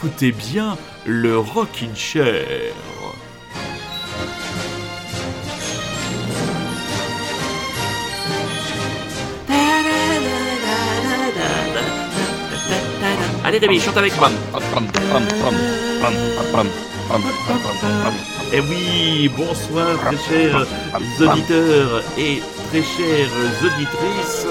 Écoutez bien le Rockin' Chair. Allez David, chante avec moi. Eh oui, bonsoir très chers auditeurs et très chères auditrices.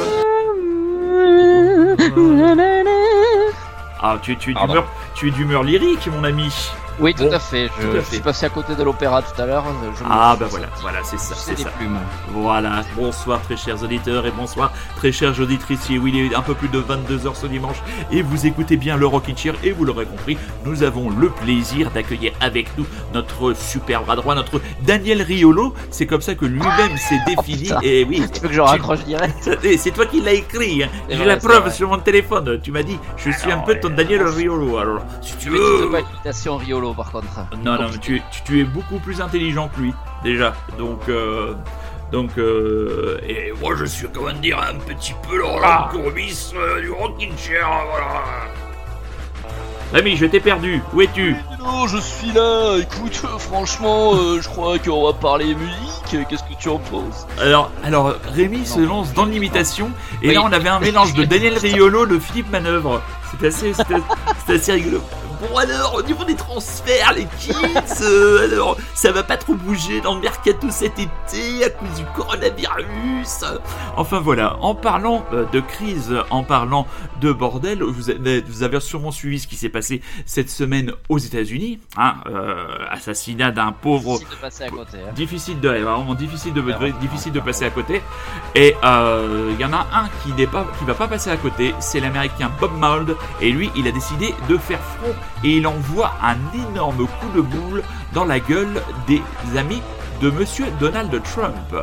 Ah, tu, tu es Pardon. Tu es d'humeur lyrique, mon ami. Oui, tout Bon, à fait. Je, tout à je fait. suis passé à côté de l'opéra tout à l'heure. Ah, bah voilà, voilà, c'est ça, C'est ça. plumes. Voilà, bonsoir très chers auditeurs et bonsoir très chères auditrices. Oui, il est un peu plus de 22h ce dimanche et vous écoutez bien le Rockin' Chair et vous l'aurez compris, nous avons le plaisir d'accueillir avec nous notre super bras droit, notre Daniel Riolo. C'est comme ça que lui-même s'est défini et oui. Tu veux que je raccroche direct C'est toi qui l'as écrit, hein. J'ai la preuve sur mon téléphone. Tu m'as dit, je suis un peu ton Daniel Riolo. Alors, si tu veux. pas l'imitation Par contre. Non, non, mais tu es, tu, tu es beaucoup plus intelligent que lui, déjà. Donc, euh, donc, euh, et moi je suis, comment dire, un petit peu le Ah. courbis euh, du Rockin' Chair, voilà. Rémi, je t'ai perdu. Où es-tu? Non, je suis là. Écoute, franchement, euh, je crois qu'on va parler musique. Qu'est-ce que tu en penses? Alors, alors, Rémi se lance dans l'imitation, et Oui. là on avait un mélange de Daniel Riolo, de Philippe Manœuvre. C'est assez, assez rigolo. Bon alors, au niveau des transferts, les kids, euh, alors, ça va pas trop bouger dans le mercato cet été à cause du coronavirus. Enfin voilà, en parlant euh, de crise, en parlant de bordel, vous avez, vous avez sûrement suivi ce qui s'est passé cette semaine aux États-Unis, hein, euh, assassinat d'un pauvre Difficile de passer à côté. hein. difficile de vraiment difficile de difficile de passer à côté et euh, il y en a un qui n'est pas qui va pas passer à côté c'est l'américain Bob Mould et lui il a décidé de faire front et il envoie un énorme coup de boule dans la gueule des amis de monsieur Donald Trump.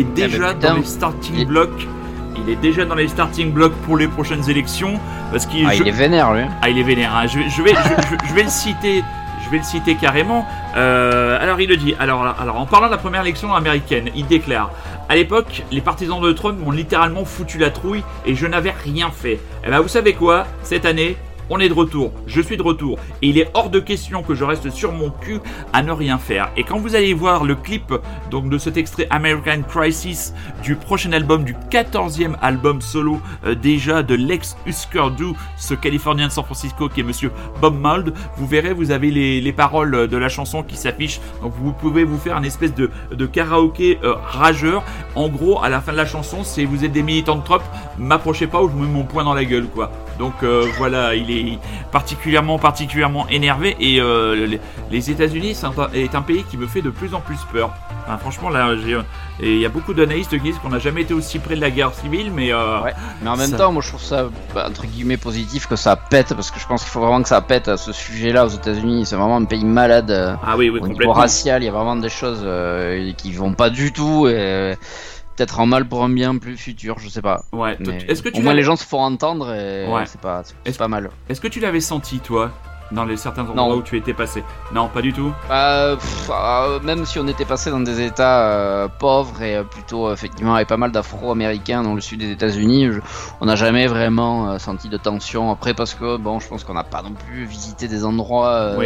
Est déjà bah, putain. dans les starting blocks. Il est déjà dans les starting blocks pour les prochaines élections parce qu'il Ah, je- il est vénère lui. Ah, il est vénère. hein. Je, vais- je vais, je, je- je vais le citer. Je vais le citer carrément. Euh, alors, il le dit. Alors, alors, en parlant de la première élection américaine, il déclare À l'époque, les partisans de Trump m'ont littéralement foutu la trouille et je n'avais rien fait. Eh ben, vous savez quoi? Cette année, on est de retour, je suis de retour, et il est hors de question que je reste sur mon cul à ne rien faire. Et quand vous allez voir le clip donc de cet extrait American Crisis du prochain album, du 14e album solo euh, déjà de l'ex Husker Du, ce Californien de San Francisco qui est Monsieur Bob Mould, vous verrez, vous avez les, paroles de la chanson qui s'affichent, donc vous pouvez vous faire une espèce de, de karaoké euh, rageur. En gros, à la fin de la chanson, c'est vous êtes des militants de Trump, m'approchez pas ou je mets mon poing dans la gueule, quoi. Donc euh, voilà, il est particulièrement, particulièrement énervé et euh, les, États-Unis est un pays qui me fait de plus en plus peur. franchement, là, il y a beaucoup d'analystes qui disent qu'on n'a jamais été aussi près de la guerre civile, mais euh, ouais. mais en même temps, moi je trouve ça bah, entre guillemets positif que ça pète parce que je pense qu'il faut vraiment que ça pète à ce sujet-là aux États-Unis. C'est vraiment un pays malade. Ah oui, oui, au niveau racial, il y a vraiment des choses qui vont pas du tout et peut-être en mal pour un bien plus futur, je sais pas. Ouais. Est-ce que tu au moins les gens se font entendre et c'est pas, c'est pas mal. Est-ce que tu l'avais senti toi dans les certains endroits où tu étais passé? Non, pas du tout. Euh, même si on était passé dans des États euh, pauvres et euh, plutôt effectivement avec pas mal d'Afro-Américains dans le sud des États-Unis, on n'a jamais vraiment senti de tension. Après parce que bon, je pense qu'on n'a pas non plus visité des endroits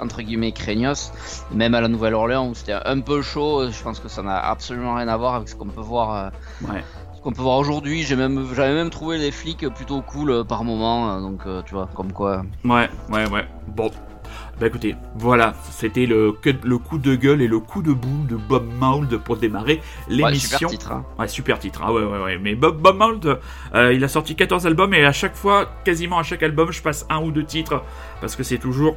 entre guillemets craignos, même à la Nouvelle-Orléans où c'était un peu chaud, je pense que ça n'a absolument rien à voir avec ce qu'on peut voir. Euh, ce qu'on peut voir aujourd'hui, j'ai même, j'avais même trouvé les flics plutôt cool euh, par moment, euh, donc tu vois, comme quoi. Ouais, ouais, ouais. Bon, bah écoutez, voilà, c'était le, le coup de gueule et le coup de boule de Bob Mould pour démarrer l'émission. Ouais, super titre. Hein. Ouais, super titre. Hein, ouais, ouais, ouais. Mais Bob, Bob Mould, il a sorti 14 albums et à chaque fois, quasiment à chaque album, je passe un ou deux titres parce que c'est toujours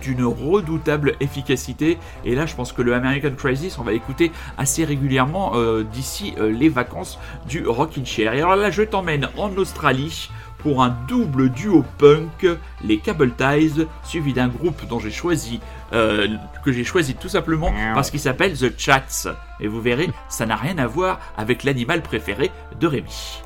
d'une redoutable efficacité. Et là, je pense que le American Crisis, on va écouter assez régulièrement euh, d'ici euh, les vacances du Rockin' Chair. Et alors là, je t'emmène en Australie pour un double duo punk, les Cable Ties, suivi d'un groupe dont j'ai choisi, euh, que j'ai choisi tout simplement parce qu'il s'appelle The Chats. Et vous verrez, ça n'a rien à voir avec l'animal préféré de Rémi.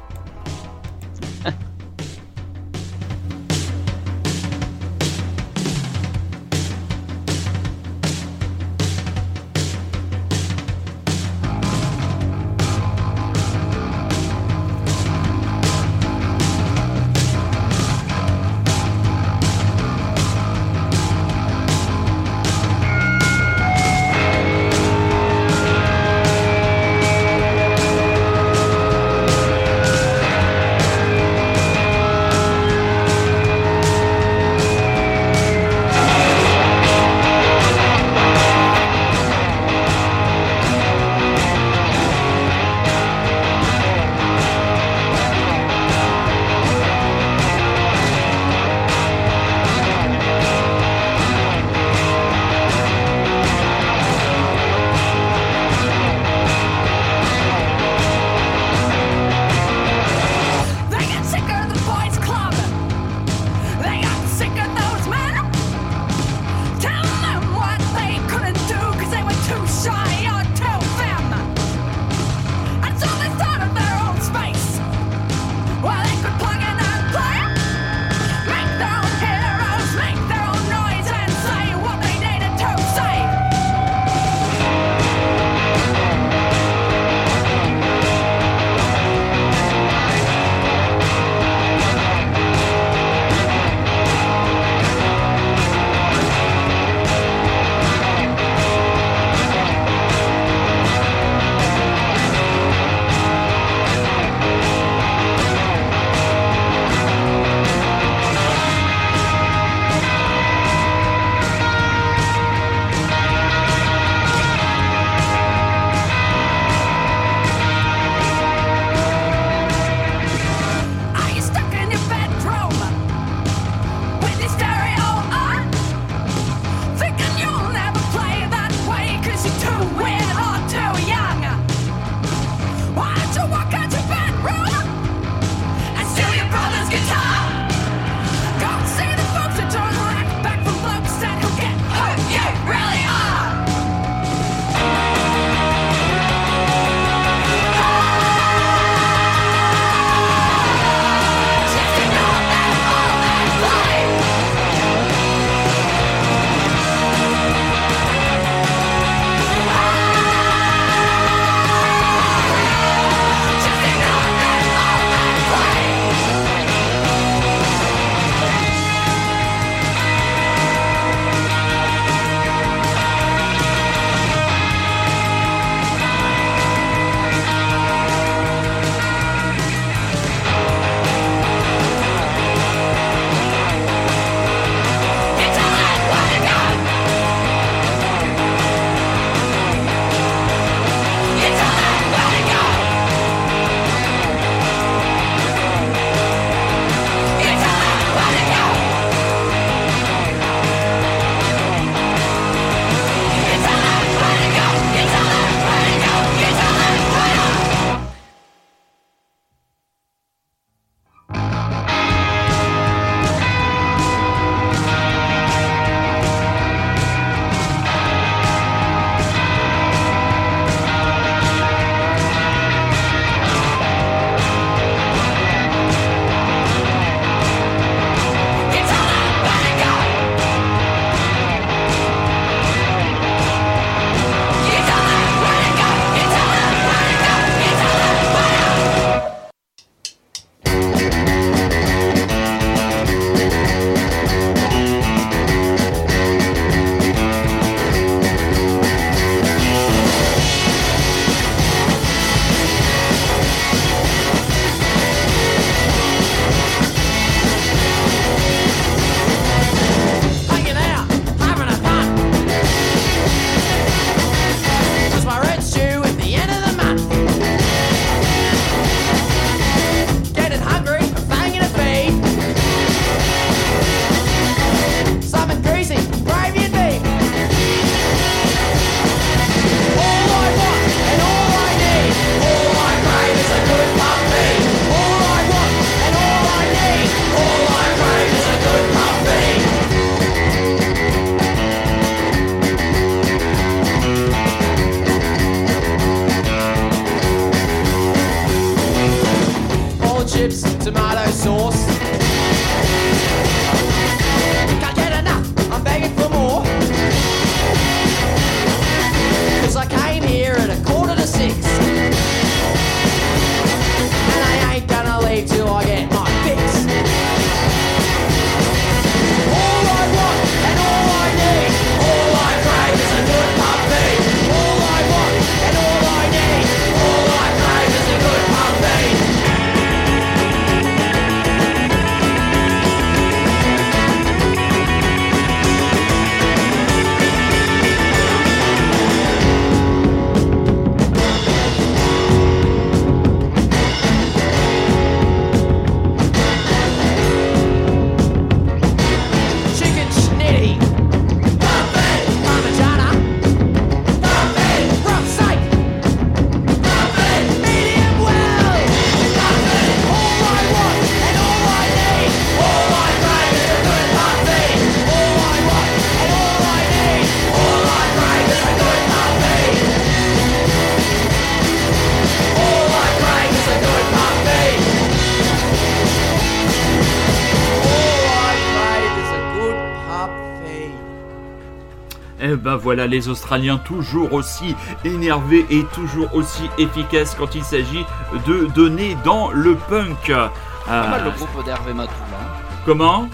Ben voilà, les Australiens toujours aussi énervés et toujours aussi efficaces quand il s'agit de donner dans le punk. Pas Ah, mal le groupe d'Hervé Matou hein. comment?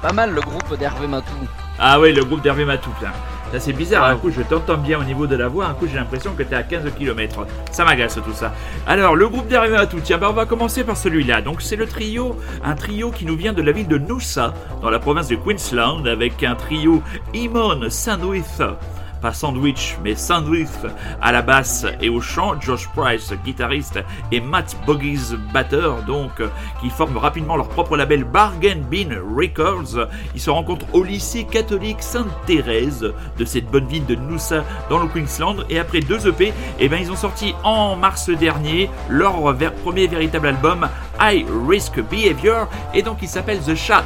Pas mal le groupe d'Hervé Matou. Ah ouais, le groupe d'Hervé Matou. C'est bizarre, un Ouais. coup je t'entends bien au niveau de la voix, un coup j'ai l'impression que t'es à 15 km. Ça m'agace tout ça. Alors, le groupe d'Hervé Matou, tiens, bah, on va commencer par celui-là. Donc c'est le trio, un trio qui nous vient de la ville de Noosa, dans la province de Queensland, avec un trio Imon Sandwich. Pas sandwich, mais sandwich à la basse et au chant, Josh Price, guitariste, et Matt Boggies, batteur, donc, qui forment rapidement leur propre label Bargain Bean Records. Ils se rencontrent au lycée catholique Sainte-Thérèse de cette bonne ville de Noosa dans le Queensland. Et après deux EP, eh ben, ils ont sorti en mars dernier leur premier véritable album, High Risk Behavior, et donc il s'appelle The Chats,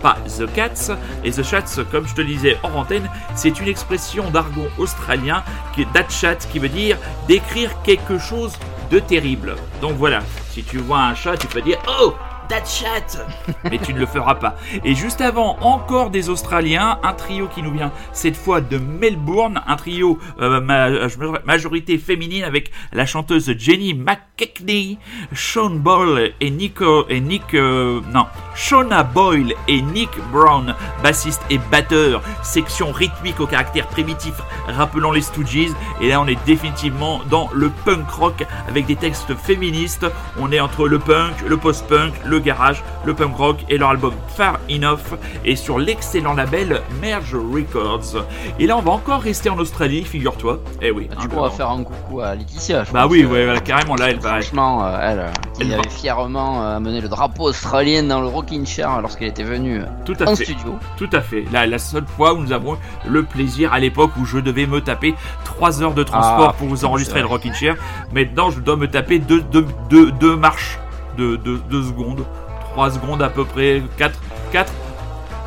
pas The Cats. Et The Chats, comme je te le disais hors antenne, c'est une expression australien qui est that chat, qui veut dire décrire quelque chose de terrible. Donc voilà, si tu vois un chat, tu peux dire Oh, that chat Mais tu ne le feras pas. Et juste avant, encore des Australiens, un trio qui nous vient cette fois de Melbourne, un trio euh, ma- majorité féminine avec la chanteuse Jenny McKechnie, Sean Boyle et Nico et Nick euh, non Shauna Boyle et Nick Brown, bassiste et batteur, section rythmique au caractère primitif rappelant les Stooges. Et là, on est définitivement dans le punk rock avec des textes féministes. On est entre le punk, le post-punk, le garage, le punk rock et leur album Far Enough et sur l'excellent label Merge Records. Et là, on va encore rester en Australie, figure-toi. Eh oui. Bah, hein, le- on va faire un coucou à Laetitia. je Bah oui, que- ouais, voilà, carrément, là, elle. Franchement, euh, elle, euh, avait fièrement euh, amené le drapeau australien dans le Rocking Chair lorsqu'elle était venue Tout à en fait. studio. Tout à fait. La, la seule fois où nous avons eu le plaisir à l'époque où je devais me taper 3 heures de transport Ah, pour vous enregistrer le vrai. Rockin' Chair. Maintenant, je dois me taper 2 deux, deux, deux marches de 2 secondes. 3 secondes à peu près. 4, 4,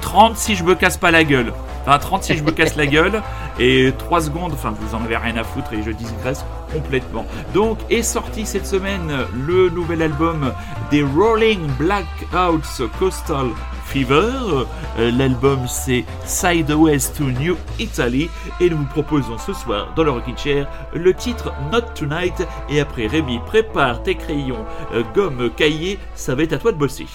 30 si je me casse pas la gueule. Enfin, 30 si je me casse la gueule. Et 3 secondes, enfin, vous en avez rien à foutre et je digresse complètement. Donc, est sorti cette semaine le nouvel album des Rolling Blackouts Coastal Fever. Euh, L'album c'est Sideways to New Italy et nous vous proposons ce soir dans le Rockin' Chair le titre Not Tonight et après Rémi prépare tes crayons, euh, gomme, cahier, ça va être à toi de bosser.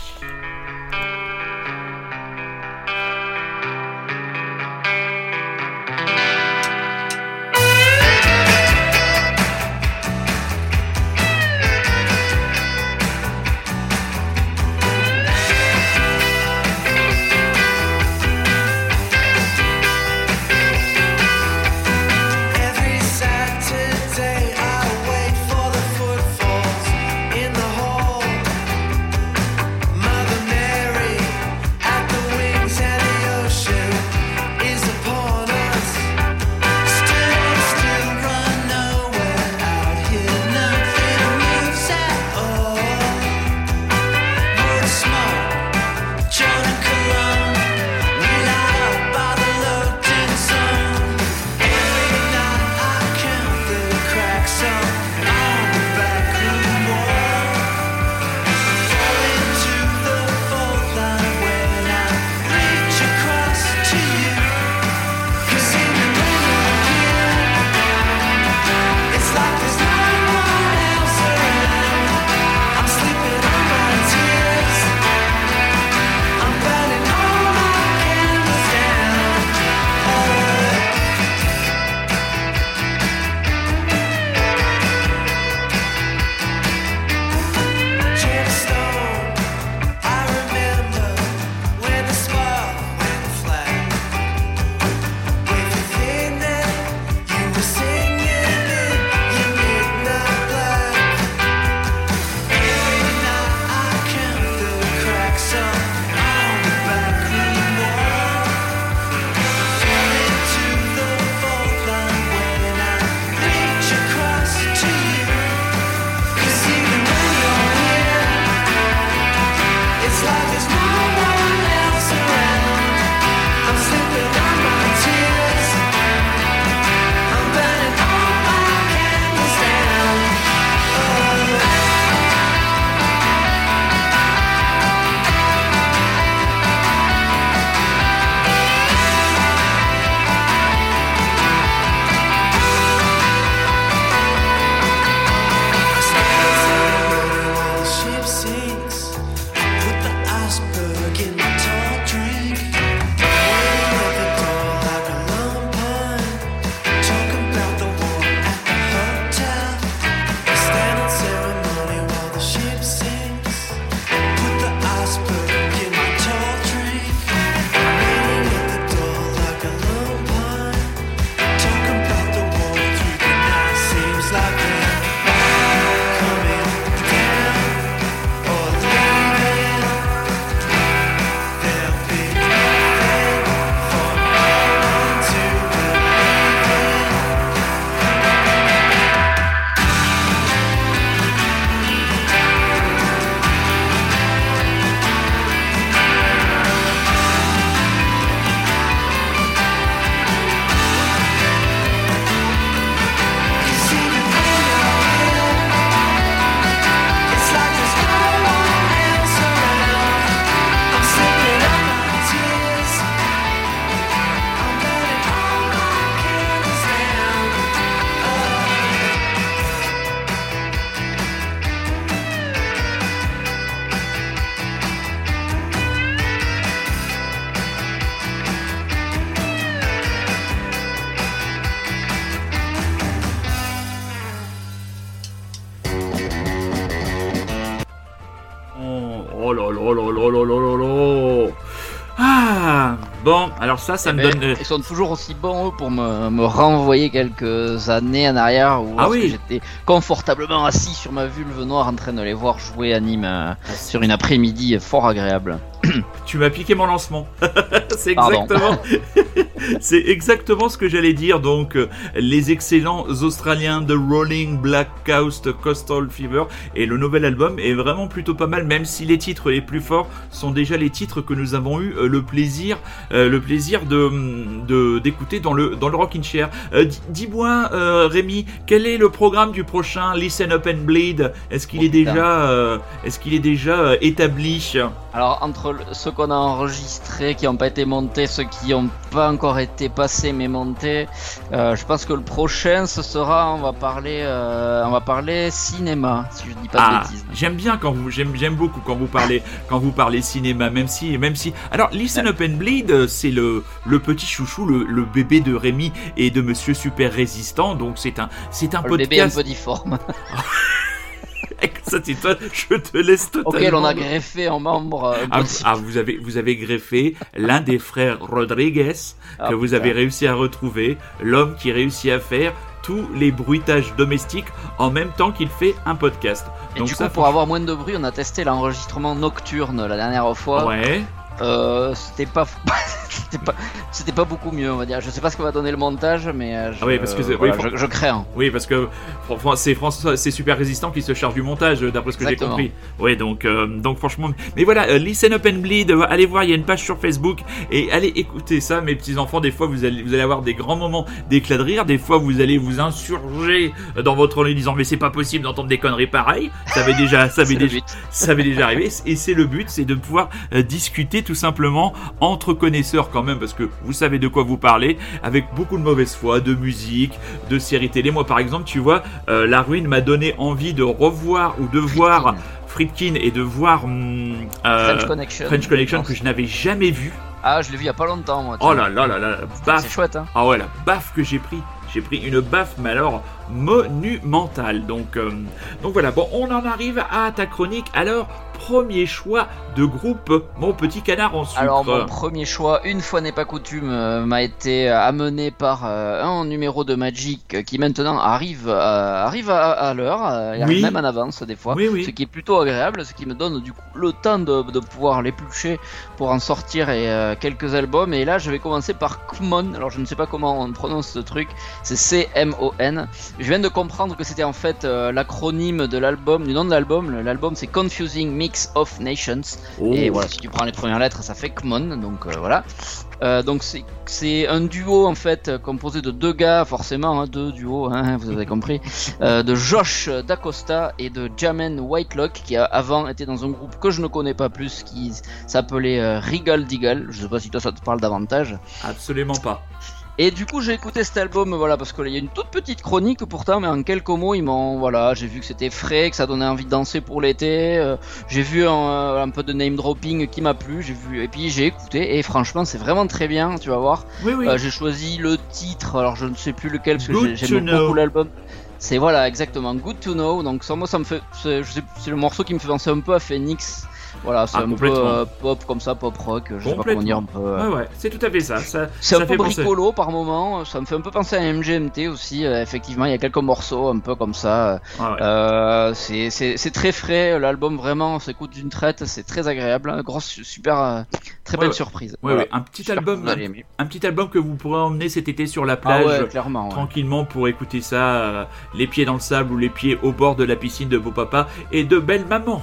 Alors ça, ça Eh me ben, donne. euh, Ils sont toujours aussi bons eux, pour me, me renvoyer quelques années en arrière où Ah oui. j'étais confortablement assis sur ma vulve noire en train de les voir jouer anime euh, sur une après-midi fort agréable. Tu m'as piqué mon lancement. c'est exactement, c'est exactement ce que j'allais dire. Donc, euh, les excellents Australiens de Rolling Black Coast Coastal Fever et le nouvel album est vraiment plutôt pas mal, même si les titres les plus forts sont déjà les titres que nous avons eu euh, le plaisir, euh, le plaisir de de- d'écouter dans le dans le Rockin' Chair. Di- Dis-moi, Rémi, quel est le programme du prochain Listen Up and Bleed? Est-ce qu'il est déjà, est-ce qu'il est déjà établi? Alors entre ceux qu'on a enregistrés, qui n'ont pas été montés, ceux qui n'ont pas encore été passés mais montés, euh, je pense que le prochain ce sera, on va parler, euh, on va parler cinéma, si je dis pas de Ah, bêtises. j'aime bien quand vous, j'aime, j'aime beaucoup quand vous parlez, quand vous parlez cinéma, même si, même si. Alors, Listen Up and Bleed, euh, c'est le, le petit chouchou, le, le bébé de Rémi et de Monsieur Super Résistant. Donc, c'est un, c'est un Le bébé un podcast. peu difforme, Ça, c'est toi, je te laisse totalement. auquel on a greffé en membre. euh, Ah, ah, vous avez, vous avez greffé l'un des frères Rodriguez Ah, que vous putain. avez réussi à retrouver, l'homme qui réussit à faire tous les bruitages domestiques en même temps qu'il fait un podcast. Et Donc du ça, coup, pour avoir moins de bruit, on a testé l'enregistrement nocturne la dernière fois. Ouais. Euh, c'était pas, c'était pas, c'était pas beaucoup mieux, on va dire. Je sais pas ce que va donner le montage, mais euh, je, Ah oui, parce que voilà, oui, je, je crains. Oui, parce que c'est François, c'est super résistant qui se charge du montage, euh, d'après ce que j'ai compris. Oui, donc, euh, donc franchement. Mais voilà, euh, Listen Up and Bleed, euh, allez voir, il y a une page sur Facebook et allez écouter ça, mes petits enfants. Des fois, vous allez, vous allez avoir des grands moments d'éclat de rire. Des fois, vous allez vous insurger dans votre lit en disant mais c'est pas possible d'entendre des conneries pareilles. Ça avait déjà, ça avait déjà, ça avait déjà arrivé et c'est le but, c'est de pouvoir euh, discuter tout simplement entre connaisseurs quand même parce que vous savez de quoi vous parlez avec beaucoup de mauvaise foi, de musique, de séries télé. Moi par exemple, tu vois, euh, La Ruine m'a donné envie de revoir ou de voir Friedkin et de voir hum, euh, French Connection. French Connection que je n'avais jamais vu. Ah, je l'ai vu il y a pas longtemps, moi. Oh là là là là, la C'est baffe. chouette, hein. Ah ouais, la baffe que j'ai pris. J'ai pris une baffe, mais alors monumentale. Donc, euh, donc voilà, bon, on en arrive à ta chronique. Alors, premier choix de groupe, mon petit canard en sucre. Alors mon premier choix, une fois n'est pas coutume, euh, m'a été euh, amené par euh, un numéro de Magic qui maintenant arrive, arrive à, à l'heure, Oui. même en avance des fois, Oui, oui. ce qui est plutôt agréable, ce qui me donne du coup le temps de, de pouvoir l'éplucher pour en sortir et, quelques albums. Et là, je vais commencer par Kmon. Alors je ne sais pas comment on prononce ce truc, c'est C-M-O-N. Je viens de comprendre que c'était en fait euh, l'acronyme de l'album, du nom de l'album. L'album c'est Confusing Mix of Nations. Oh. Et voilà, si tu prends les premières lettres, ça fait Kmon, donc euh, voilà. Euh, donc c'est- c'est un duo en fait composé de deux gars, forcément, hein, deux duos, hein, vous avez compris, euh, de Josh Dacosta et de Jamen Whitelock qui a avant été dans un groupe que je ne connais pas plus qui s'appelait euh, Regal Deagle. Je sais pas si toi ça te parle davantage. Absolument pas. Et du coup, j'ai écouté cet album, voilà, parce qu'il y a une toute petite chronique pourtant, mais en quelques mots, ils m'ont, voilà, j'ai vu que c'était frais, que ça donnait envie de danser pour l'été. euh, j'ai vu un, un peu de name dropping qui m'a plu, j'ai vu, et puis j'ai écouté, et franchement, c'est vraiment très bien, tu vas voir. Oui, oui. Euh, j'ai choisi le titre, alors je ne sais plus lequel, parce que j'aime beaucoup l'album. C'est voilà, exactement, Good to Know. Donc ça, moi, ça me fait, c'est le morceau qui me fait penser un peu à Phoenix. Voilà, c'est Ah, un peu euh, pop comme ça, pop rock, je sais pas comment dire un peu. euh, Ouais, ouais, c'est tout à fait ça. ça c'est un peu penser- bricolo par moment, ça me fait un peu penser à MGMT aussi, euh, effectivement, il y a quelques morceaux un peu comme ça. Ouais, ouais. Euh, c'est- très frais, l'album vraiment, on s'écoute d'une traite, c'est très agréable, hein, grosse, super, très belle surprise. Ouais, Voilà. ouais, un petit album, un petit album que vous pourrez emmener cet été sur la Ah plage. Tranquillement pour écouter ça, les pieds dans le sable ou les pieds au bord de la piscine de beau papa et de belle maman.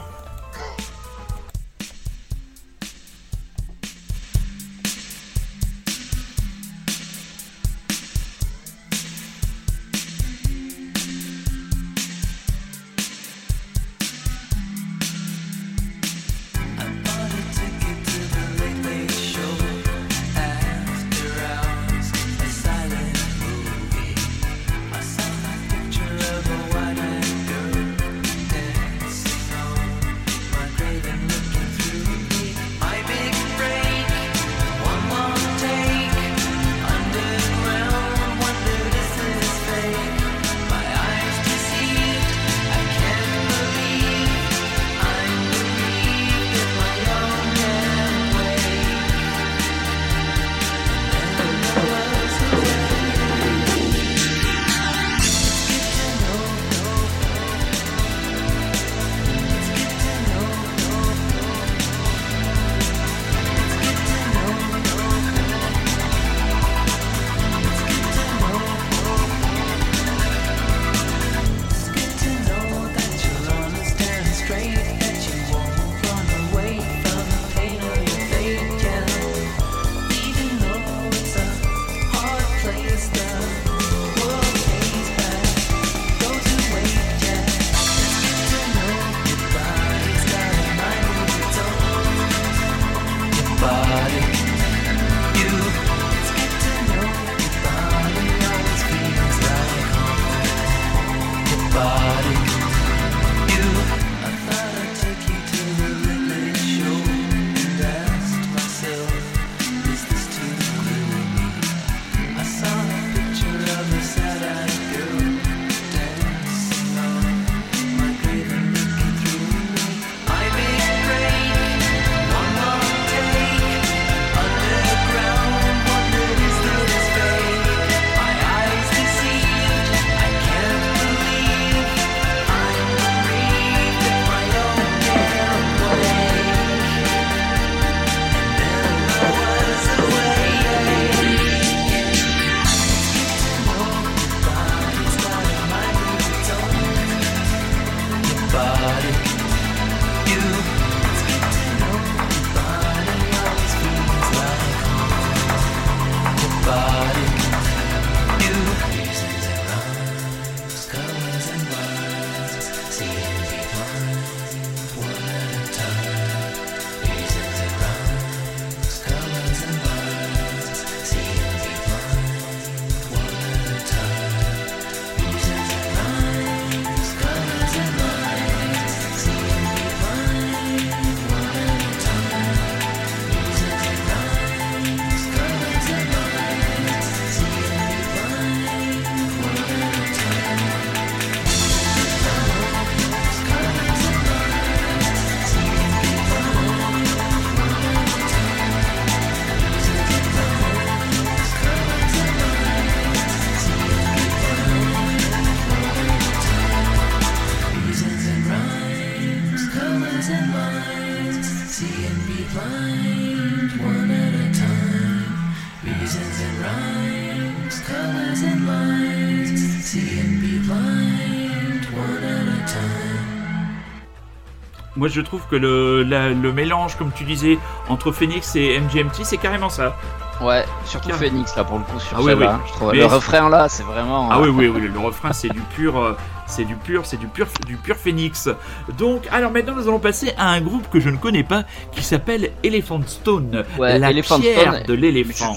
Moi, je trouve que le, la- le mélange, comme tu disais, entre Phoenix et MGMT, c'est carrément ça. Ouais, surtout. Phoenix là pour le coup sur Ah oui, oui. Je trouve Mais le refrain là, c'est vraiment. Ah euh, oui, oui, oui, le refrain, c'est du pur, euh, c'est du pur, c'est du pur, du pur Phoenix. Donc, alors maintenant, nous allons passer à un groupe que je ne connais pas, qui s'appelle Elephant Stone, Ouais, la Elephant pierre Stone, de l'éléphant.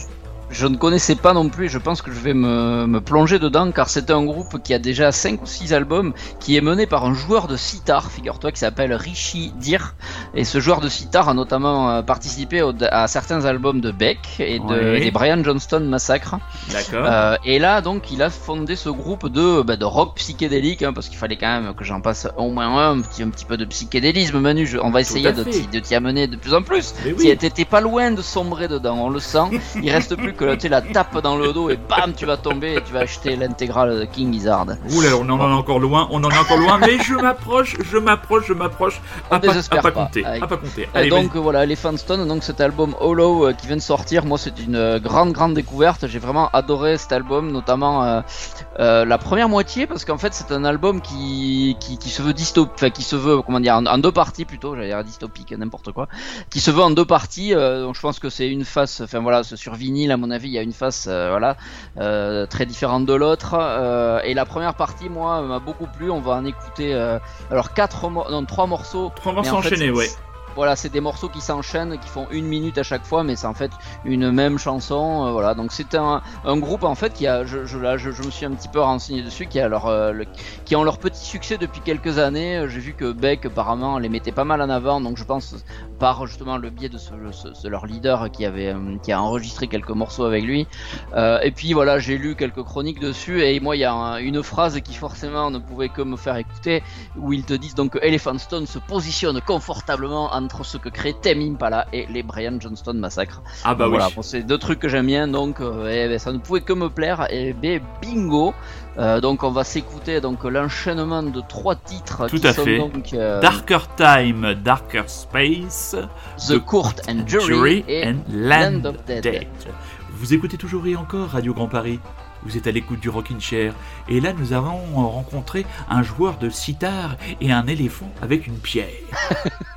Je ne connaissais pas non plus, je pense que je vais me, me plonger dedans car c'est un groupe qui a déjà 5 ou 6 albums, qui est mené par un joueur de sitar, figure-toi, qui s'appelle Rishi Dir. Et ce joueur de sitar a notamment euh, participé au- à certains albums de Beck et de Ouais. des Brian Johnston Massacre. D'accord. Euh, et là, donc, il a fondé ce groupe de, bah, de rock psychédélique, hein, parce qu'il fallait quand même que j'en passe au moins un, un petit, un petit peu de psychédélisme, Manu. Je- on va essayer de t'y amener de plus en plus. Oui. T'étais pas loin de sombrer dedans, on le sent. Il reste plus que tu sais, la tape dans le dos et bam, tu vas tomber et tu vas acheter l'intégrale de King Gizzard. Ouh là, on en est encore loin, on en est encore loin, mais je m'approche, je m'approche, je m'approche. On À pas, à pas compter, Allez. à pas compter. Allez, donc voilà, Elephant Stone, donc cet album Hollow euh, qui vient de sortir, moi c'est une euh, grande grande découverte. J'ai vraiment adoré cet album, notamment euh, euh, la première moitié parce qu'en fait c'est un album qui, qui, qui se veut dystopique, enfin qui se veut comment dire en, en deux parties plutôt, j'allais dire dystopique n'importe quoi, qui se veut en deux parties. euh, donc je pense que c'est une face, enfin voilà, ce- sur vinyle à mon avis il y a une face euh, voilà euh, très différente de l'autre. euh, et la première partie moi m'a beaucoup plu. On va en écouter euh, alors quatre, non trois morceaux. Trois morceaux en fait, enchaînés, c'est- ouais. Voilà, c'est des morceaux qui s'enchaînent, qui font une minute à chaque fois, mais c'est en fait une même chanson. euh, voilà, donc c'est un, un groupe en fait qui a, je, là, je, me suis un petit peu renseigné dessus, qui a leur, euh, qui ont leur petit succès depuis quelques années. Euh, J'ai vu que Beck apparemment les mettait pas mal en avant, donc je pense par justement le biais de ce, leur leader qui avait, qui a enregistré quelques morceaux avec lui. Et puis voilà, j'ai lu quelques chroniques dessus, et moi il y a un- une phrase qui forcément ne pouvait que me faire écouter, où ils te disent donc que Elephant Stone se positionne confortablement entre ce que crée Tame Impala et les Brian Johnston Massacre. Ah bah voilà, oui. bon, c'est deux trucs que j'aime bien, donc euh, eh ben, ça ne pouvait que me plaire. Et ben, bingo. Euh, donc on va s'écouter donc l'enchaînement de trois titres Tout qui à sont fait. donc euh, Darker Time, Darker Space, The Court and Jury, Jury et and Land, Land of Dead. Dead. Vous écoutez toujours et encore Radio Grand Paris. Vous êtes à l'écoute du Rockin' Chair. Et là, nous avons rencontré un joueur de sitar et un éléphant avec une pierre.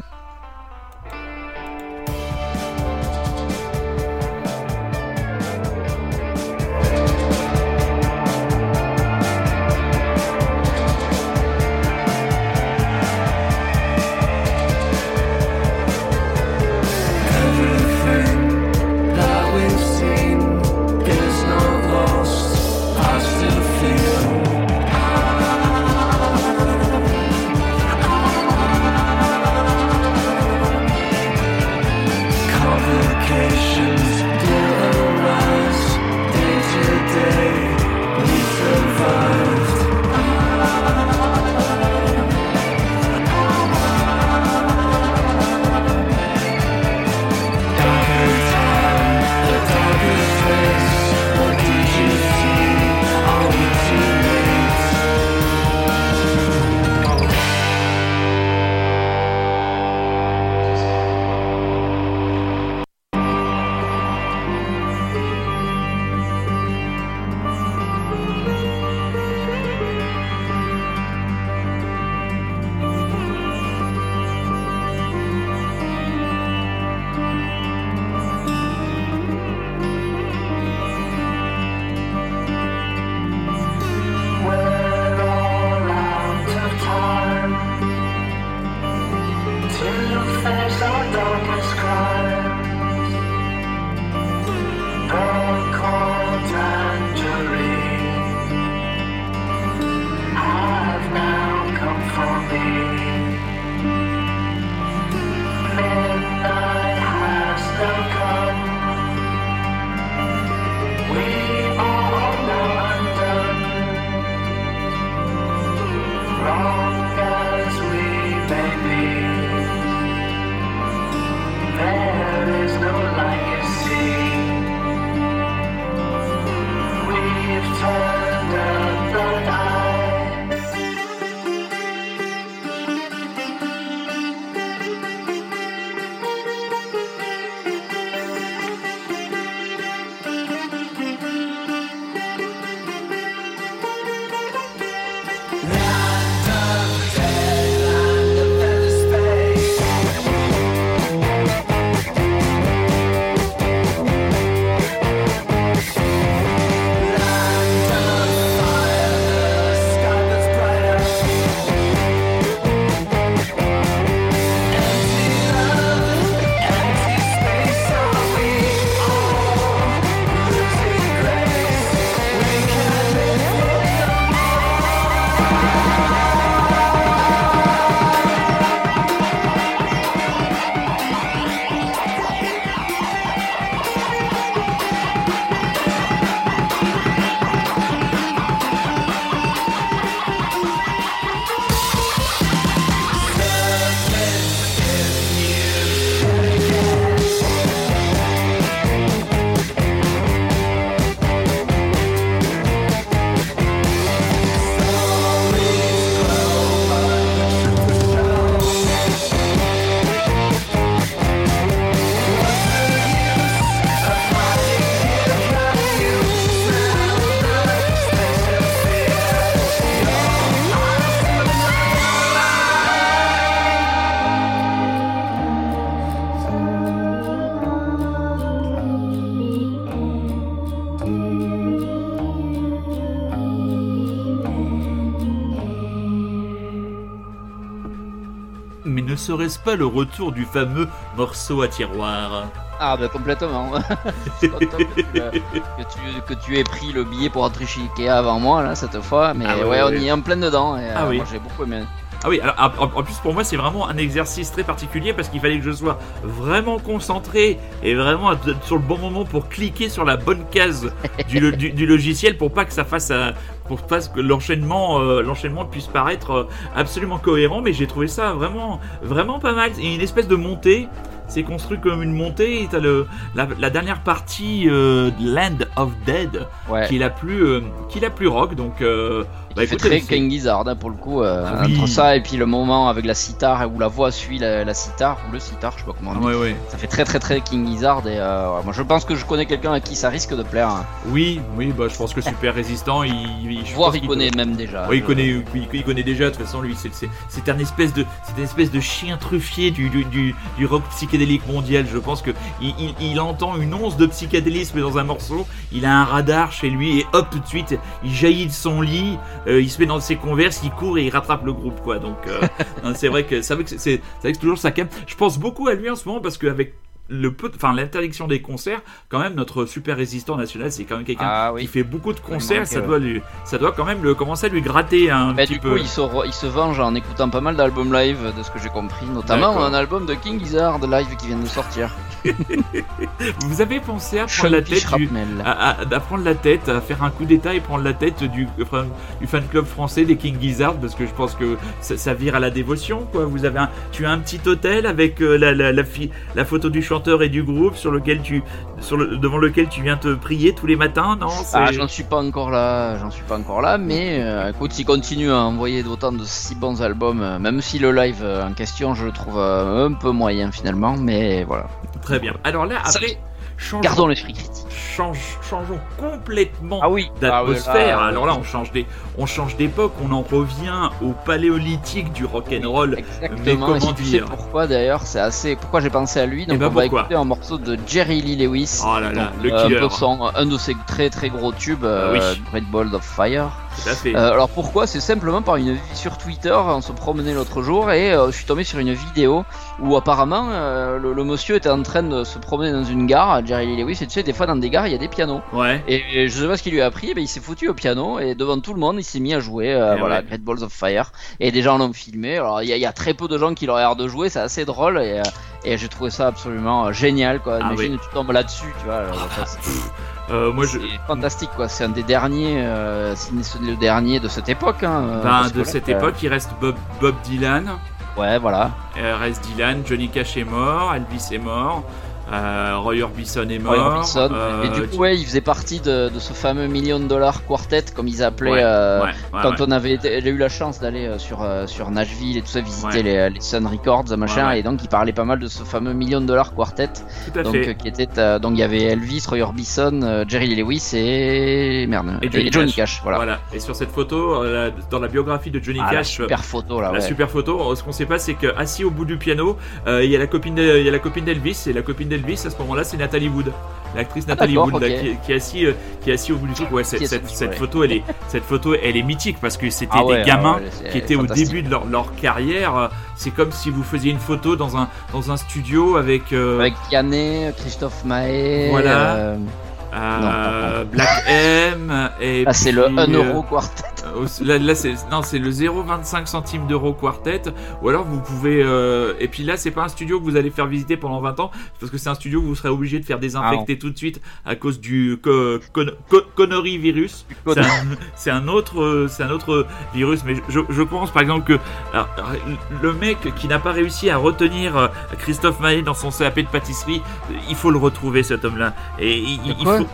serait-ce pas le retour du fameux morceau à tiroir Ah bah complètement. C'est pas top que, tu, que tu- que tu aies pris le billet pour rentrer chez Ikea avant moi là cette fois, mais Ah ouais, ouais, ouais, on y est en plein dedans. Et, Ah euh, oui. Moi j'ai beaucoup aimé. Ah oui, alors, en, en plus pour moi c'est vraiment un exercice très particulier parce qu'il fallait que je sois vraiment concentré et vraiment sur le bon moment pour cliquer sur la bonne case du, lo- du- du logiciel pour pas que ça fasse un- pour pas que l'enchaînement euh, l'enchaînement puisse paraître euh, absolument cohérent mais j'ai trouvé ça vraiment vraiment pas mal. Il y a une espèce de montée c'est construit comme une montée et t'as le la, la dernière partie euh, Land of Dead Ouais. qui est la plus euh, qui est la plus rock donc euh, bah, très c'est- King Gizzard hein, pour le coup. euh, Ah oui. Entre ça et puis le moment avec la sitar où la voix suit la, la sitar ou le sitar, je sais pas comment on dit. ouais ouais Ça fait très très très King Gizzard et euh, moi je pense que je connais quelqu'un à qui ça risque de plaire. hein. Oui, oui, bah, je pense que Super Résistant, il, il, je Voire il connaît peut- même déjà. Oui, il connaît, il, il connaît déjà. De toute façon, lui, c'est, c'est, c'est un espèce de, c'est une espèce de chien truffier du, du, du, du rock psychédélique mondial. Je pense que il entend une once de psychédélisme dans un morceau. Il a un radar chez lui et hop, tout de suite, il jaillit de son lit, euh, il se met dans ses converses, il court et il rattrape le groupe, quoi. Donc, euh, c'est vrai que c'est vrai que c'est, toujours ça. quand. Je pense beaucoup à lui en ce moment parce qu'avec le peu, enfin l'interdiction des concerts, quand même notre super résistant national, c'est quand même quelqu'un Ah qui fait beaucoup de concerts, ça ouais. doit lui, ça doit quand même le commencer à lui gratter un Bah, petit du peu. coup, il se, re- il se venge en écoutant pas mal d'albums live, de ce que j'ai compris, notamment un album de King Gizzard live qui vient de sortir. Vous avez pensé à prendre la tête du, à, à- à prendre la tête, à faire un coup d'état et prendre la tête du, enfin, du fan club français des King Gizzard parce que je pense que ça, ça vire à la dévotion quoi. Vous avez un, tu as un petit hôtel avec euh, la, la, la, fi- la photo du chanteur et du groupe sur lequel tu, sur le, devant lequel tu viens te prier tous les matins, non? Ah, j'en suis pas encore là, j'en suis pas encore là, mais euh, écoute, il continue à envoyer d'autant de si bons albums, euh, même si le live euh, en question, je le trouve un peu moyen finalement, mais voilà. Très bien. Alors là Ça- après, changeons, Gardons l'esprit critique. change- changeons complètement oui, d'atmosphère. Ah Alors là, on change des, on change d'époque, on en revient au paléolithique du rock'n'roll. Exactement. Mais Et si comment tu sais pourquoi d'ailleurs, c'est assez. Pourquoi j'ai pensé à lui? Donc Eh ben, on va pourquoi? écouter un morceau de Jerry Lee Lewis. Oh là là, Donc, le euh, killer. un, son- un de ses très très gros tubes, euh, oui. Great Ball of Fire. Tout à fait. Euh, alors pourquoi? C'est simplement par une sur Twitter, on se promenait l'autre jour et euh, je suis tombé sur une vidéo où apparemment euh, le, le monsieur était en train de se promener dans une gare, Jerry Lee Lewis, et tu sais des fois dans des gares il y a des pianos. Ouais. Et, et je sais pas ce qu'il lui a appris, mais il s'est foutu au piano et devant tout le monde il s'est mis à jouer, Eh voilà, ouais. Great Balls of Fire. Et des gens l'ont filmé. Alors il y, a- il y a très peu de gens qui l'ont l'air de jouer, c'est assez drôle et, et j'ai trouvé ça absolument génial quoi. Ah Imagine tu tombes là-dessus, tu vois. ça, c'est- Euh, moi, je, c'est fantastique quoi, c'est un des derniers, euh, le dernier de cette époque. Hein, euh, ben, de cette euh, époque, il reste Bob, Bob Dylan, Ouais, voilà. reste Dylan, Johnny Cash est mort, Elvis est mort, euh, Roy Orbison est mort. Roy Orbison. euh, et du coup, ouais, il faisait partie de, de ce fameux million dollar quartet, comme ils appelaient. ouais, euh, ouais, ouais, quand on avait été- eu la chance d'aller sur sur Nashville et tout ça visiter les, les Sun Records machin et donc il parlait pas mal de ce fameux million dollar quartet Tout à donc fait. qui était donc il y avait Elvis, Roy Orbison, Jerry Lee Lewis et merde Et Johnny Cash, voilà. Voilà. Et sur cette photo, la- dans la biographie de Johnny Ah, la Cash, euh, super photo là. La super photo, ce qu'on sait pas, c'est que assis au bout du piano, il y a la copine, de- il y a la copine d'Elvis, et la copine d'Elvis à ce moment-là, c'est Nathalie Wood, l'actrice Ah, Nathalie Wood, là, qui, est- qui est assis, euh, qui est assis au bout du truc. Ouais, cette, photo, elle est, cette photo, elle est mythique parce que c'était Ah ouais, des gamins ah ouais, c'est qui étaient au début de leur, leur carrière. euh, C'est comme si vous faisiez une photo dans un dans un studio avec, euh, Avec Yanné, Christophe Mahé. Voilà. Euh, euh, Black M et Ah, c'est le puis, 1 euh, euro quartet. Euh, Là, là, c'est non, c'est le 0,25 centimes d'euros quartet. Ou alors vous pouvez. euh, Et puis là, c'est pas un studio que vous allez faire visiter pendant 20 ans, parce que c'est un studio que vous serez obligé de faire désinfecter tout de suite à cause du co con- co- connerie virus. C'est un, c'est un autre, euh, c'est un autre virus. Mais je, je pense par exemple que alors, le mec qui n'a pas réussi à retenir euh, Christophe Maé dans son CAP de pâtisserie, euh, il faut le retrouver cet homme-là. Et il, il- faut.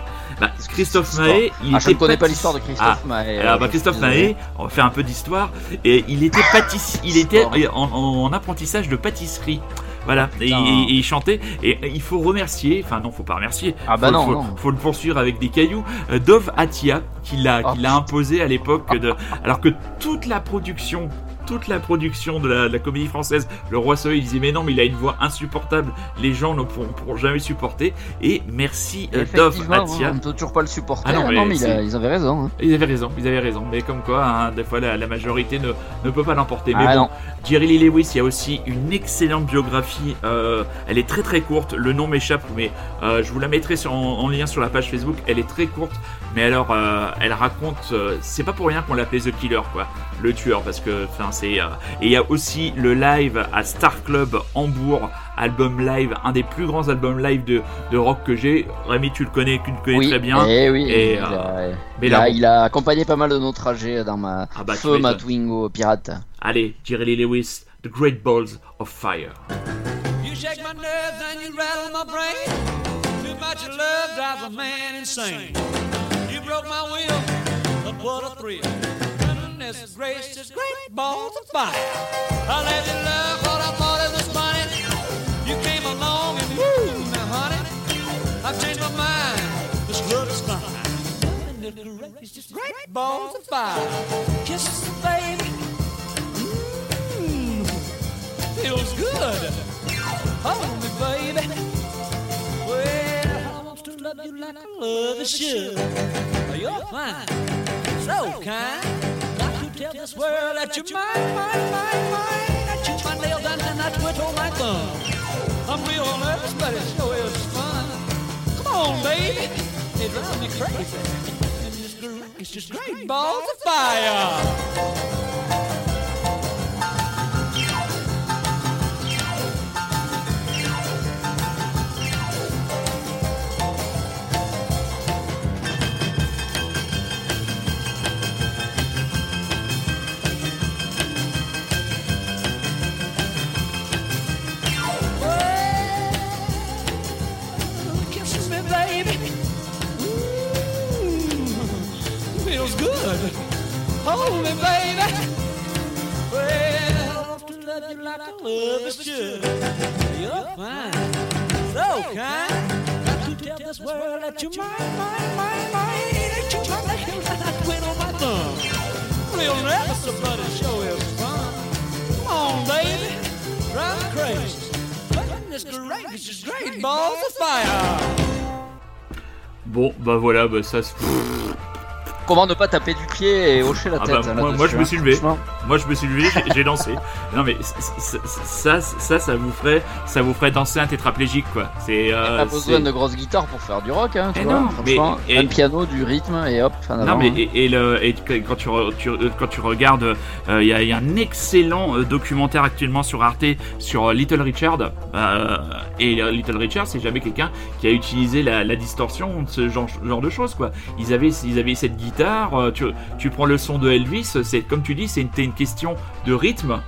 Bah, Christophe il Ah, je ne connais pas l'histoire de Ah, Christophe Mahé. alors, euh, bah, Christophe. Mahé, on faire un peu d'histoire. Et il était pâtissier, il était en, en- en apprentissage de pâtisserie. Voilà, et, Putain. et- et il chantait. Et il faut remercier, enfin non, faut pas remercier. Ah bah faut, non, faut, non. faut le poursuivre avec des cailloux. Euh, Dove Atia, qui l'a, Oh, qui l'a imposé à l'époque de, alors que toute la production toute la production de la, de la comédie française. Le Roi Soleil disait mais non, mais il a une voix insupportable. Les gens ne pourront, pourront jamais supporter. Et merci euh, Dove Effectivement, Atia. on ne peut toujours pas le supporter. Ah non, Ah mais non, mais il a- c'est- ils avaient raison. hein. Ils avaient raison, ils avaient raison. Mais comme quoi, hein, des fois, la, la majorité ne, ne peut pas l'emporter. Mais Ah bon, non. Jerry Lee Lewis, il y a aussi une excellente biographie. euh, elle est très très courte. Le nom m'échappe, mais euh, je vous la mettrai sur- en, en lien sur la page Facebook. Elle est très courte, mais alors euh, elle raconte. euh, c'est pas pour rien qu'on l'appelait The Killer, quoi, le tueur, parce que, enfin, c'est. euh, et il y a aussi le live à Star Club Hambourg, album live, un des plus grands albums live de, de rock que j'ai. Rémi, tu le connais, tu le connais Oui, très bien. eh oui, Et, il, euh, a, mais il là, il a accompagné pas mal de nos trajets dans ma Ah bah, tu feu, ma. Twingo pirate. Allez, Jerry Lee Lewis, The Great Balls of Fire. You shake my nerves and you rattle my brain. Too much love drives a man insane. You broke my will, but what a thrill. Goodness gracious, great balls of fire. I let you love what I thought it was funny. You came along and woo, now honey, I've changed my mind. This love is fine. Goodness gracious, great balls of fire. Kisses, baby. Mmm, feels good. Hold me, baby. Love you like I love you should. You're fine, so kind. Got to tell this world that you're mine, mine, mine, mine. I chew my nail nails and I twiddle my thumb. I'm real nervous, but it sure is fun. Come on, baby. It drives me crazy. And this girl is just great balls of fire. Me, baby. Well, I want to love you like I love you should. You're fine, so kind. Got to tell this world that you're mine, mine, mine, mine. That you're my nails and I twiddle my thumb. Real nervous, but it sure is fun. Come on, baby. Drive me crazy. Goodness gracious, great balls of fire. Bon, bah voilà, bah ça, c'est- Comment ne pas taper du pied et hocher la Ah tête bah, hein, moi- je me suis levé. Moi je me suis levé, j'ai- dansé. Non mais ça, ça, ça vous ferait, ça vous ferait danser un tétraplégique quoi. C'est. T'as euh, pas besoin de grosses guitares pour faire du rock, hein, tu Eh vois. non, mais- Franchement, et- un piano, du rythme et hop. Non mais hein. et, et le, et quand tu, euh, quand tu regardes, euh, il y, a- il y a un excellent euh, documentaire actuellement sur Arte sur Little Richard. euh, et Little Richard, c'est jamais quelqu'un qui a utilisé la, la distorsion, ce genre, genre de choses quoi. Ils avaient, ils avaient cette guitare. Euh, tu, tu prends le son de Elvis, c'est comme tu dis, c'est une, c'est une question de rythme.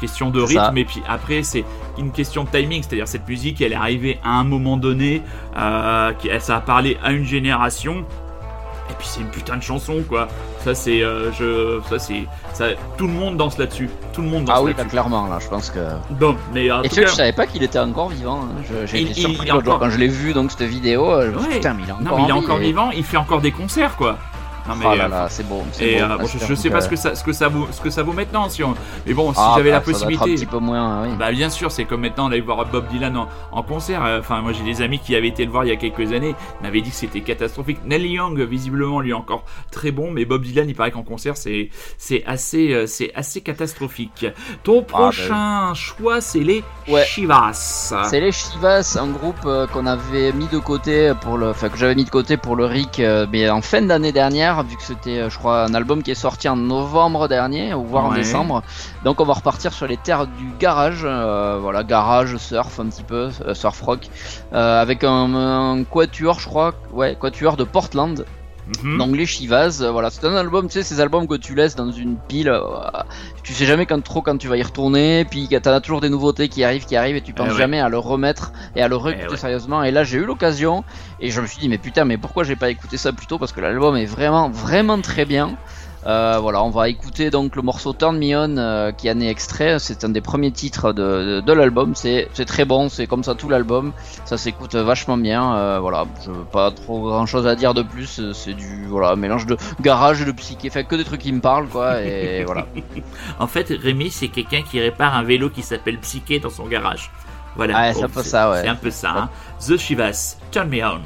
Question de C'est ça. rythme et puis après c'est une question de timing, c'est-à-dire cette musique elle est arrivée à un moment donné, euh, ça a parlé à une génération et puis c'est une putain de chanson quoi. Ça c'est euh, je ça c'est ça tout le monde danse là-dessus. Tout le monde danse Ah oui, là, clairement, là, je pense que. Bon, mais en Et tout tu sais, cas, je savais pas qu'il était encore vivant. hein. J'ai été surpris il encore- quand je l'ai vu, donc cette vidéo. euh, Je Ouais. putain, mais il est encore non mais il est encore et- vivant, il fait encore des concerts quoi. Non mais Oh là euh, là, c'est c'est et euh, bon, je, je sais que- pas ce que ça ce que ça vaut ce que ça vaut maintenant si on mais bon si Ah, j'avais la bah, possibilité un petit peu moins, oui. Bah bien sûr, c'est comme maintenant d'aller voir Bob Dylan en, en concert. Euh, Enfin, moi j'ai des amis qui avaient été le voir il y a quelques années, m'avaient dit que c'était catastrophique. Neil Young, visiblement, lui est encore très bon, mais Bob Dylan, il paraît qu'en concert, c'est c'est assez c'est assez catastrophique. Ton prochain choix, c'est les Ah, Ouais. Chivas. C'est les Chivas, un groupe qu'on avait mis de côté pour le, enfin que j'avais mis de côté pour le RIC, mais en fin d'année dernière, vu que c'était, euh, je crois, un album qui est sorti en novembre dernier, ou voire en décembre. Donc on va repartir sur les terres du garage, euh, voilà, garage, surf un petit peu, euh, surf rock, euh, avec un, un quatuor, je crois, ouais, quatuor de Portland. Donc les Chivas, euh, voilà, c'est un album, tu sais, ces albums que tu laisses dans une pile, euh, tu sais jamais quand trop quand tu vas y retourner, puis t'en as toujours des nouveautés qui arrivent, qui arrivent, et tu penses ouais. jamais à le remettre et à le réécouter ouais. sérieusement. Et là, j'ai eu l'occasion, et je me suis dit, mais putain, mais pourquoi j'ai pas écouté ça plus tôt? Parce que l'album est vraiment, vraiment très bien. Euh, voilà, on va écouter donc le morceau Turn Me On euh, qui en est extrait. C'est un des premiers titres de, de, l'album. C'est très bon, c'est comme ça tout l'album. Ça s'écoute vachement bien. Euh, voilà, je veux pas trop grand chose à dire de plus. C'est du voilà mélange de garage et de psyché. Fait que des trucs qui me parlent quoi. Et voilà. en fait, Rémi, c'est quelqu'un qui répare un vélo qui s'appelle Psyché dans son garage. Voilà. Ah, c'est un peu ça, ouais. C'est un peu ça. Hein. The Chivas, Turn Me On.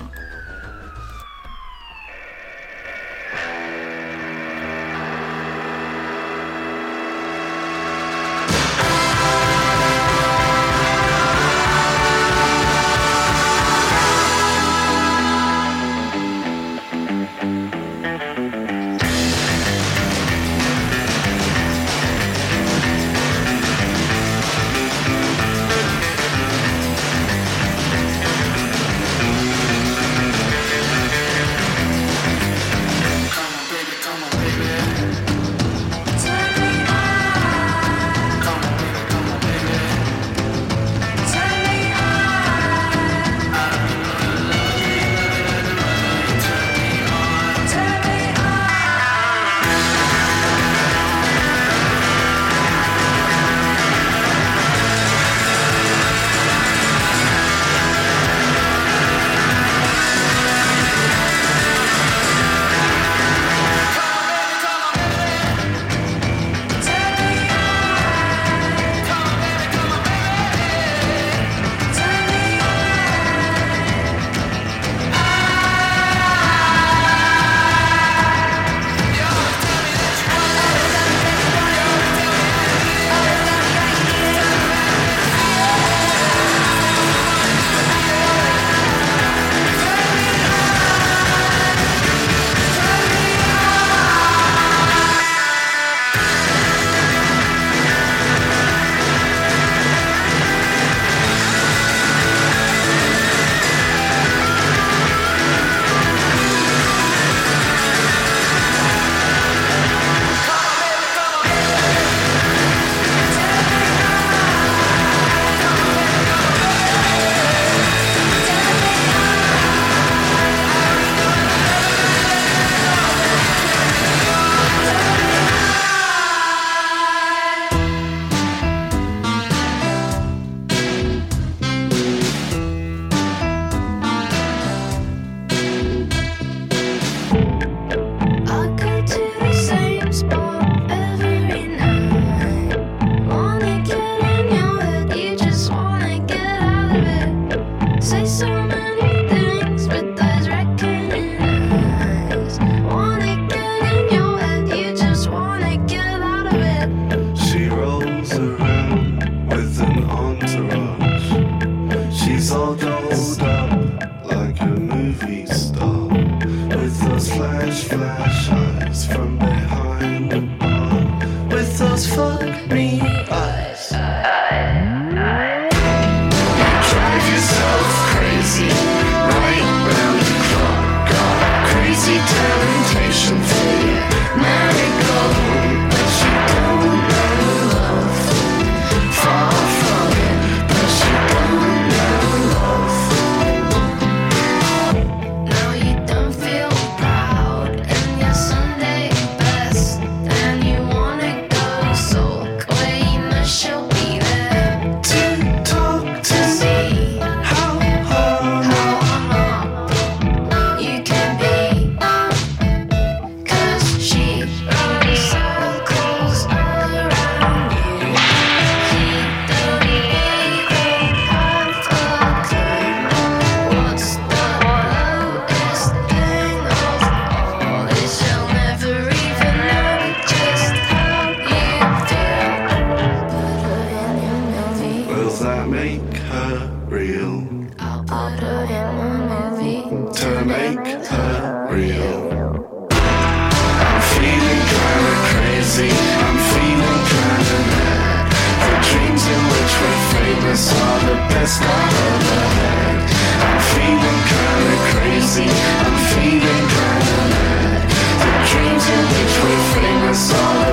saw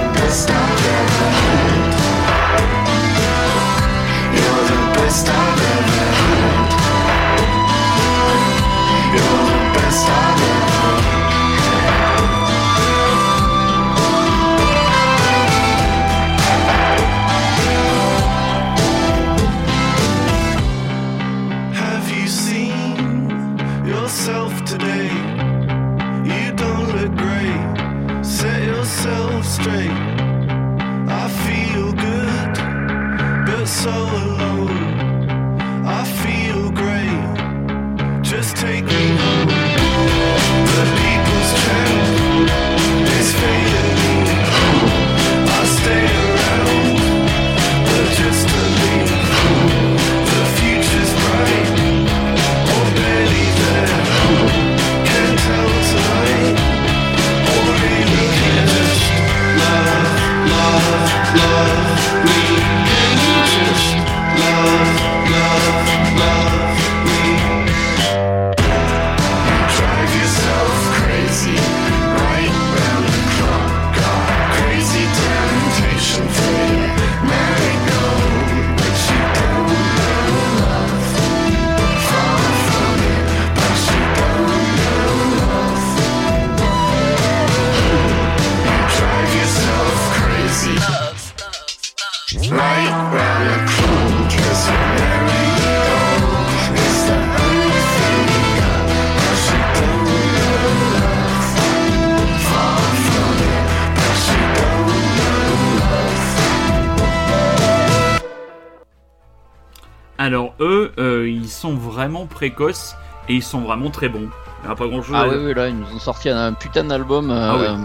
Alors eux, euh, ils sont vraiment précoces et ils sont vraiment très bons. Il n'y a pas grand chose Ah à oui, oui, là, ils nous ont sorti un, putain d'album. Ah euh,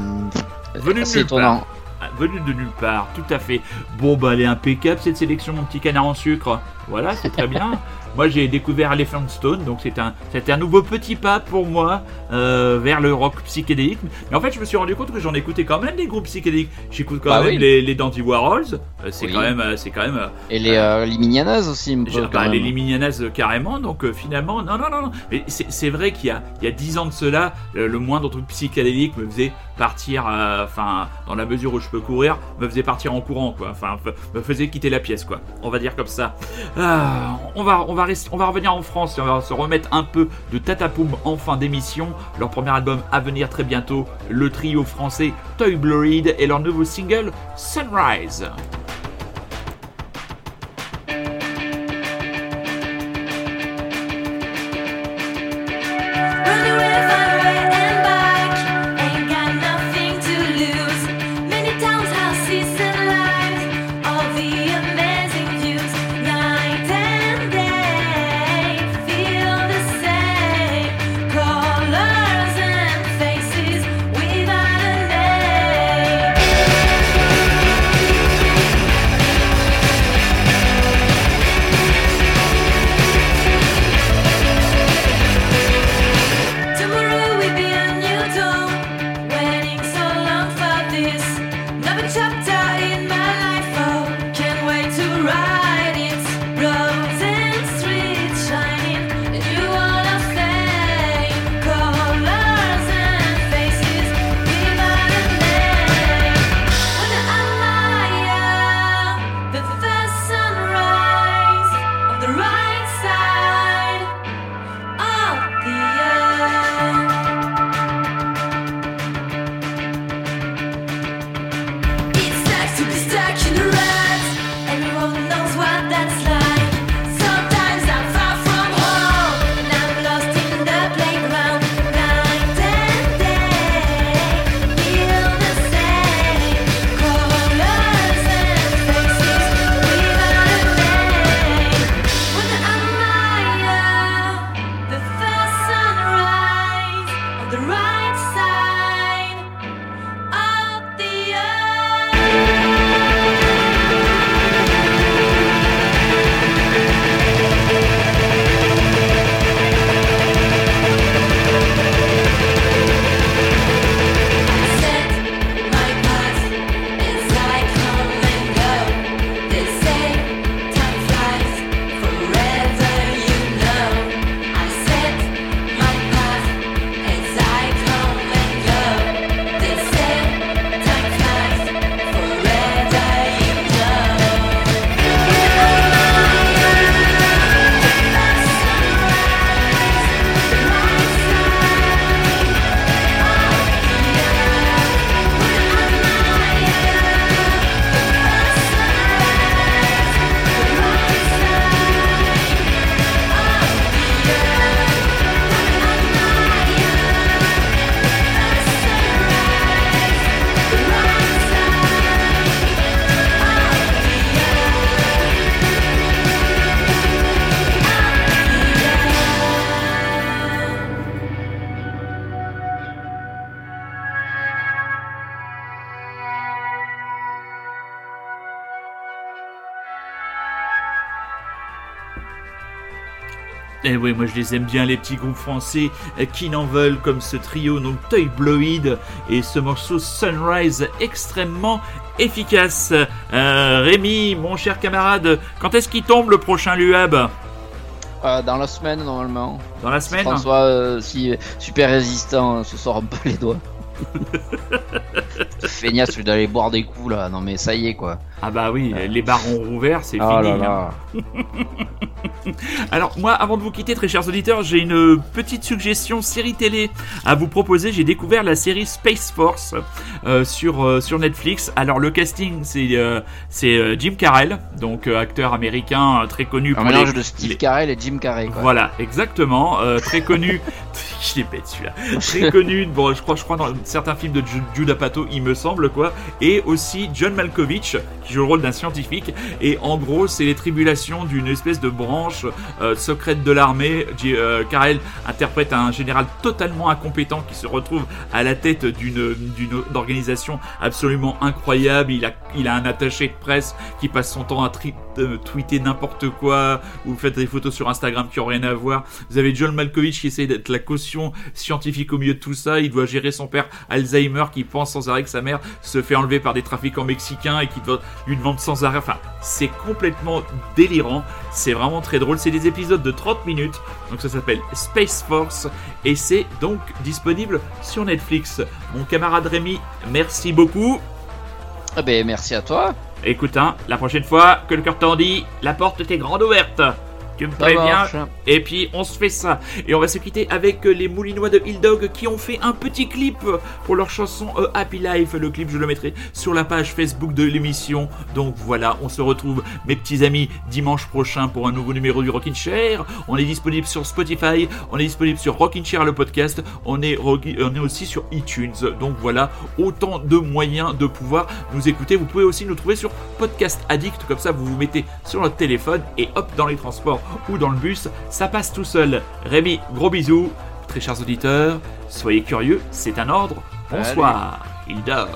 Venu de nulle étonnant. Ah, Venu de nulle part, tout à fait. Bon, bah, elle est impeccable cette sélection, mon petit canard en sucre. Voilà, c'est très bien. moi, j'ai découvert Elephant Stone, donc c'est un, c'était un nouveau petit pas pour moi euh, vers le rock psychédélique. Mais en fait, je me suis rendu compte que j'en écoutais quand même des groupes psychédéliques. J'écoute quand Bah même oui. les, les Dandy Warhols. Euh, c'est Oui. quand même, euh, c'est quand même. euh, Et les, euh, les Minianas aussi, un peu, bah, même. les Liminianas euh, carrément, donc euh, finalement, non, non, non, non. Mais c'est c'est vrai qu'il y a, il y a 10 ans de cela, euh, le moindre truc psychédélique me faisait partir, euh, enfin, dans la mesure où je peux courir, me faisait partir en courant, quoi. Enfin, me faisait quitter la pièce, quoi. On va dire comme ça. Ah, on va, on va revenir en France et on va se remettre un peu de Tatapoum en fin d'émission. Leur premier album à venir très bientôt, le trio français Toy Blurred et leur nouveau single Sunrise. Et oui, moi je les aime bien, les petits groupes français euh, qui n'en veulent comme ce trio, donc Toy Bloid et ce morceau Sunrise extrêmement efficace. Euh, Rémi, mon cher camarade, quand est-ce qu'il tombe le prochain Luab Euh, dans la semaine, normalement. Dans la semaine? François, euh, si super résistant, se sort un peu les doigts. Feignasse, lui d'aller boire des coups là. Non mais ça y est quoi. Ah bah oui, les barons rouverts, c'est Oh fini. là hein. là. Alors moi, avant de vous quitter, très chers auditeurs, j'ai une petite suggestion série télé à vous proposer. J'ai découvert la série Space Force euh, sur euh, sur Netflix. Alors le casting, c'est euh, c'est euh, Jim Carrell, donc euh, acteur américain euh, très connu Un pour mélange les- de Steve les- Carell et Jim Carrey. Quoi. Voilà, exactement. euh, très connu. Je l'ai bête celui-là. Très connu. Bon, je crois, je crois dans certains films de Ju- Judd Apatow, il me semble quoi. Et aussi John Malkovich qui rôle d'un scientifique. Et en gros, c'est les tribulations d'une espèce de branche euh, secrète de l'armée. Euh, Carell interprète un général totalement incompétent qui se retrouve à la tête d'une organisation absolument incroyable. Il a il a un attaché de presse qui passe son temps à euh, tweeter n'importe quoi ou faites des photos sur Instagram qui ont rien à voir. Vous avez John Malkovich qui essaie d'être la caution scientifique au milieu de tout ça. Il doit gérer son père Alzheimer qui pense sans arrêt que sa mère se fait enlever par des trafiquants mexicains et qui doit- lui demande sans arrêt. Enfin, c'est complètement délirant. C'est vraiment très drôle. C'est des épisodes de 30 minutes. Donc ça s'appelle Space Force et c'est donc disponible sur Netflix. Mon camarade Rémi, merci beaucoup. Ah ben, merci à toi. Écoute, hein, la prochaine fois que le cœur t'en dit, la porte était grande ouverte. Tu me préviens et puis on se fait ça. Et on va se quitter avec euh, les Moulinois de Hill Dog qui ont fait un petit clip pour leur chanson euh, Happy Life. Le clip, je le mettrai sur la page Facebook de l'émission. Donc voilà, on se retrouve, mes petits amis, dimanche prochain pour un nouveau numéro du Rockin' Chair. On est disponible sur Spotify, on est disponible sur Rockin' Chair le podcast, on est, on est aussi sur iTunes. Donc voilà, autant de moyens de pouvoir nous écouter. Vous pouvez aussi nous trouver sur Podcast Addict, comme ça vous vous mettez sur notre téléphone et hop, dans les transports ou dans le bus, ça passe tout seul. Rémi, gros bisous. Très chers auditeurs, soyez curieux, c'est un ordre. Bonsoir, il dog.